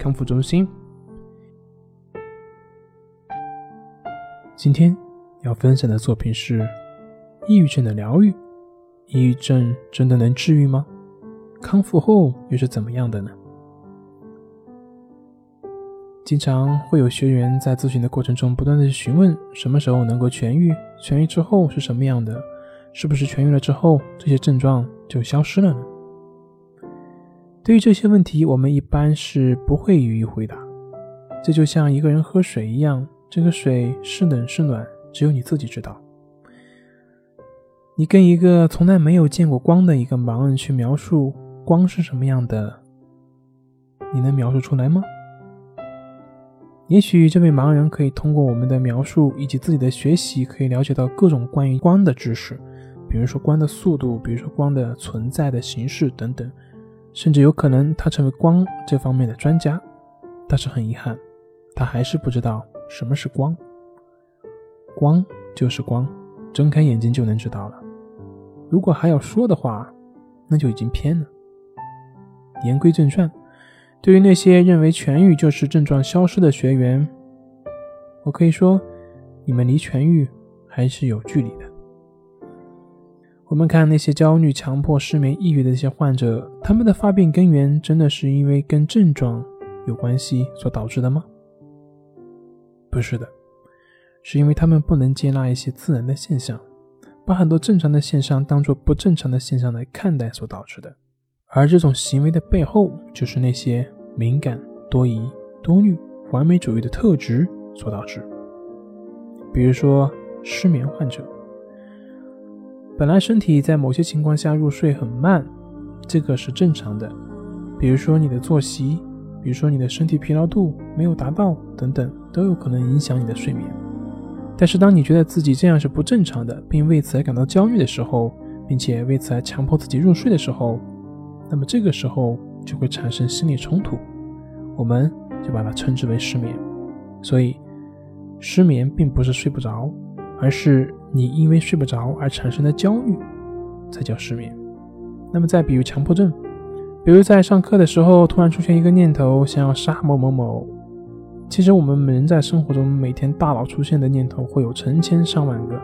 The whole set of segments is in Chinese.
康复中心。今天要分享的作品是抑郁症的疗愈。抑郁症真的能治愈吗？康复后又是怎么样的呢？经常会有学员在咨询的过程中不断的询问：什么时候能够痊愈？痊愈之后是什么样的？是不是痊愈了之后这些症状就消失了呢？对于这些问题，我们一般是不会予以回答。这就像一个人喝水一样，这个水是冷是暖，只有你自己知道。你跟一个从来没有见过光的一个盲人去描述光是什么样的，你能描述出来吗？也许这位盲人可以通过我们的描述以及自己的学习，可以了解到各种关于光的知识，比如说光的速度，比如说光的存在的形式等等。甚至有可能他成为光这方面的专家，但是很遗憾，他还是不知道什么是光。光就是光，睁开眼睛就能知道了。如果还要说的话，那就已经偏了。言归正传，对于那些认为痊愈就是症状消失的学员，我可以说，你们离痊愈还是有距离的。我们看那些焦虑、强迫、失眠、抑郁的这些患者，他们的发病根源真的是因为跟症状有关系所导致的吗？不是的，是因为他们不能接纳一些自然的现象，把很多正常的现象当做不正常的现象来看待所导致的。而这种行为的背后，就是那些敏感、多疑、多虑、完美主义的特质所导致。比如说失眠患者。本来身体在某些情况下入睡很慢，这个是正常的。比如说你的作息，比如说你的身体疲劳度没有达到等等，都有可能影响你的睡眠。但是当你觉得自己这样是不正常的，并为此而感到焦虑的时候，并且为此而强迫自己入睡的时候，那么这个时候就会产生心理冲突，我们就把它称之为失眠。所以，失眠并不是睡不着，而是。你因为睡不着而产生的焦虑，才叫失眠。那么再比如强迫症，比如在上课的时候突然出现一个念头，想要杀某某某。其实我们人在生活中每天大脑出现的念头会有成千上万个，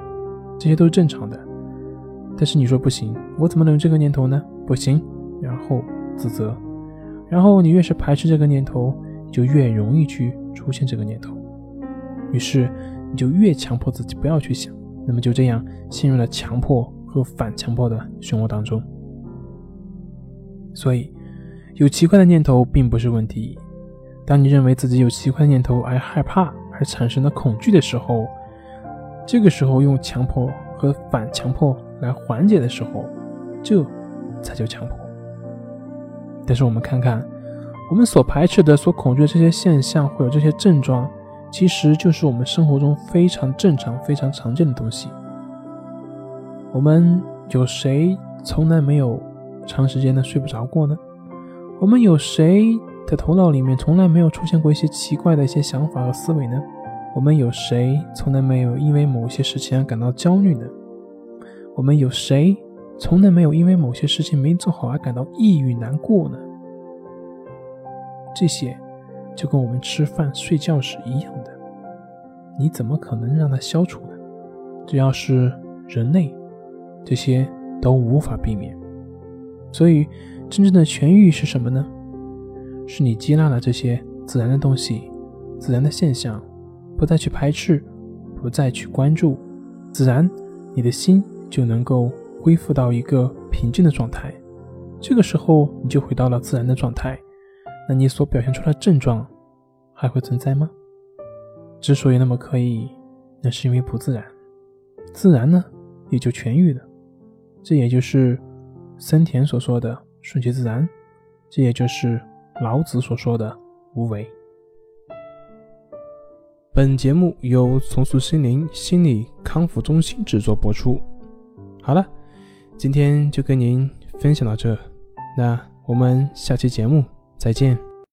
这些都是正常的。但是你说不行，我怎么能有这个念头呢？不行，然后自责，然后你越是排斥这个念头，就越容易去出现这个念头，于是你就越强迫自己不要去想。那么就这样陷入了强迫和反强迫的漩涡当中。所以，有奇怪的念头并不是问题。当你认为自己有奇怪的念头而害怕而产生的恐惧的时候，这个时候用强迫和反强迫来缓解的时候，这才叫强迫。但是我们看看，我们所排斥的、所恐惧的这些现象或者这些症状。其实就是我们生活中非常正常、非常常见的东西。我们有谁从来没有长时间的睡不着过呢？我们有谁的头脑里面从来没有出现过一些奇怪的一些想法和思维呢？我们有谁从来没有因为某些事情而感到焦虑呢？我们有谁从来没有因为某些事情没做好而感到抑郁难过呢？这些。就跟我们吃饭睡觉是一样的，你怎么可能让它消除呢？只要是人类，这些都无法避免。所以，真正的痊愈是什么呢？是你接纳了这些自然的东西、自然的现象，不再去排斥，不再去关注，自然你的心就能够恢复到一个平静的状态。这个时候，你就回到了自然的状态。那你所表现出来的症状还会存在吗？之所以那么刻意，那是因为不自然。自然呢，也就痊愈了。这也就是森田所说的顺其自然，这也就是老子所说的无为。本节目由重塑心灵心理康复中心制作播出。好了，今天就跟您分享到这，那我们下期节目再见。